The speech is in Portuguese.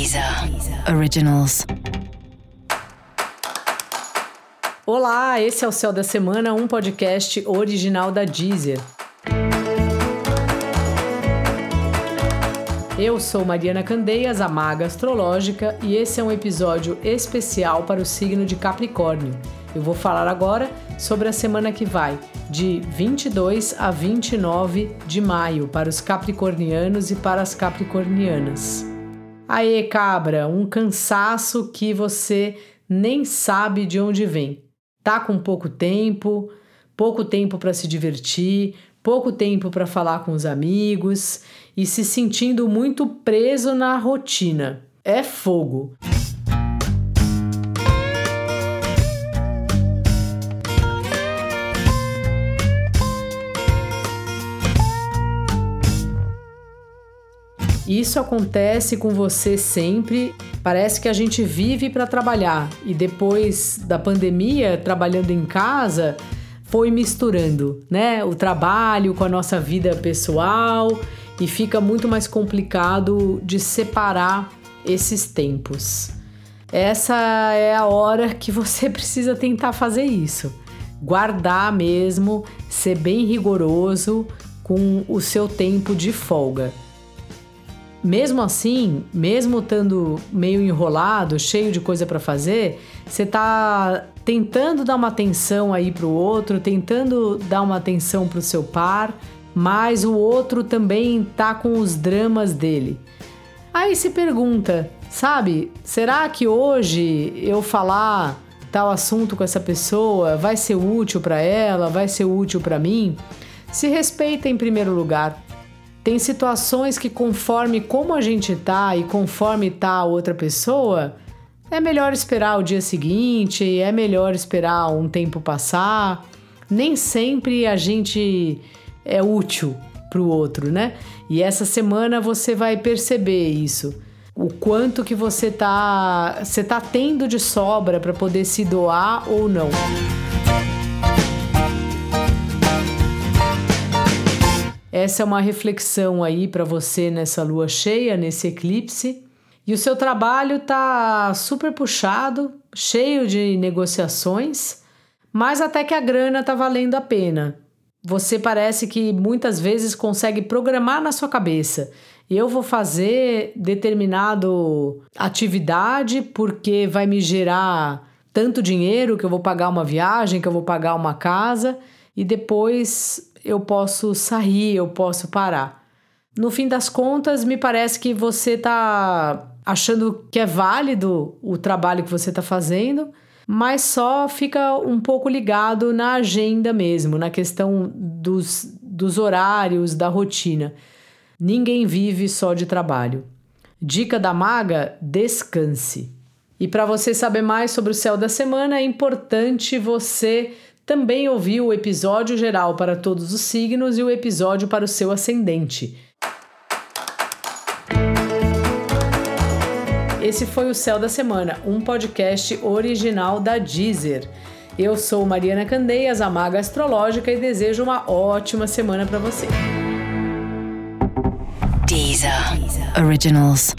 Deezer Originals. Olá, esse é o Céu da Semana, um podcast original da Deezer. Eu sou Mariana Candeias, a maga astrológica, e esse é um episódio especial para o signo de Capricórnio. Eu vou falar agora sobre a semana que vai, de 22 a 29 de maio, para os capricornianos e para as capricornianas. Aê, cabra, um cansaço que você nem sabe de onde vem. Tá com pouco tempo, pouco tempo para se divertir, pouco tempo para falar com os amigos e se sentindo muito preso na rotina. É fogo. Isso acontece com você sempre. Parece que a gente vive para trabalhar e depois da pandemia, trabalhando em casa, foi misturando, né? O trabalho com a nossa vida pessoal e fica muito mais complicado de separar esses tempos. Essa é a hora que você precisa tentar fazer isso. Guardar mesmo, ser bem rigoroso com o seu tempo de folga. Mesmo assim, mesmo estando meio enrolado, cheio de coisa para fazer, você tá tentando dar uma atenção aí pro outro, tentando dar uma atenção pro seu par, mas o outro também tá com os dramas dele. Aí se pergunta, sabe, será que hoje eu falar tal assunto com essa pessoa vai ser útil para ela, vai ser útil para mim? Se respeita em primeiro lugar. Tem situações que, conforme como a gente tá e conforme tá a outra pessoa, é melhor esperar o dia seguinte, é melhor esperar um tempo passar. Nem sempre a gente é útil para o outro, né? E essa semana você vai perceber isso. O quanto que você tá, você tá tendo de sobra para poder se doar ou não. Essa é uma reflexão aí para você nessa lua cheia, nesse eclipse. E o seu trabalho tá super puxado, cheio de negociações, mas até que a grana tá valendo a pena. Você parece que muitas vezes consegue programar na sua cabeça. Eu vou fazer determinado atividade porque vai me gerar tanto dinheiro que eu vou pagar uma viagem, que eu vou pagar uma casa e depois eu posso sair, eu posso parar. No fim das contas, me parece que você está achando que é válido o trabalho que você está fazendo, mas só fica um pouco ligado na agenda mesmo, na questão dos, dos horários, da rotina. Ninguém vive só de trabalho. Dica da maga: descanse. E para você saber mais sobre o céu da semana, é importante você também ouviu o episódio geral para todos os signos e o episódio para o seu ascendente. Esse foi o Céu da Semana, um podcast original da Deezer. Eu sou Mariana Candeias, a maga astrológica, e desejo uma ótima semana para você. Deezer Originals.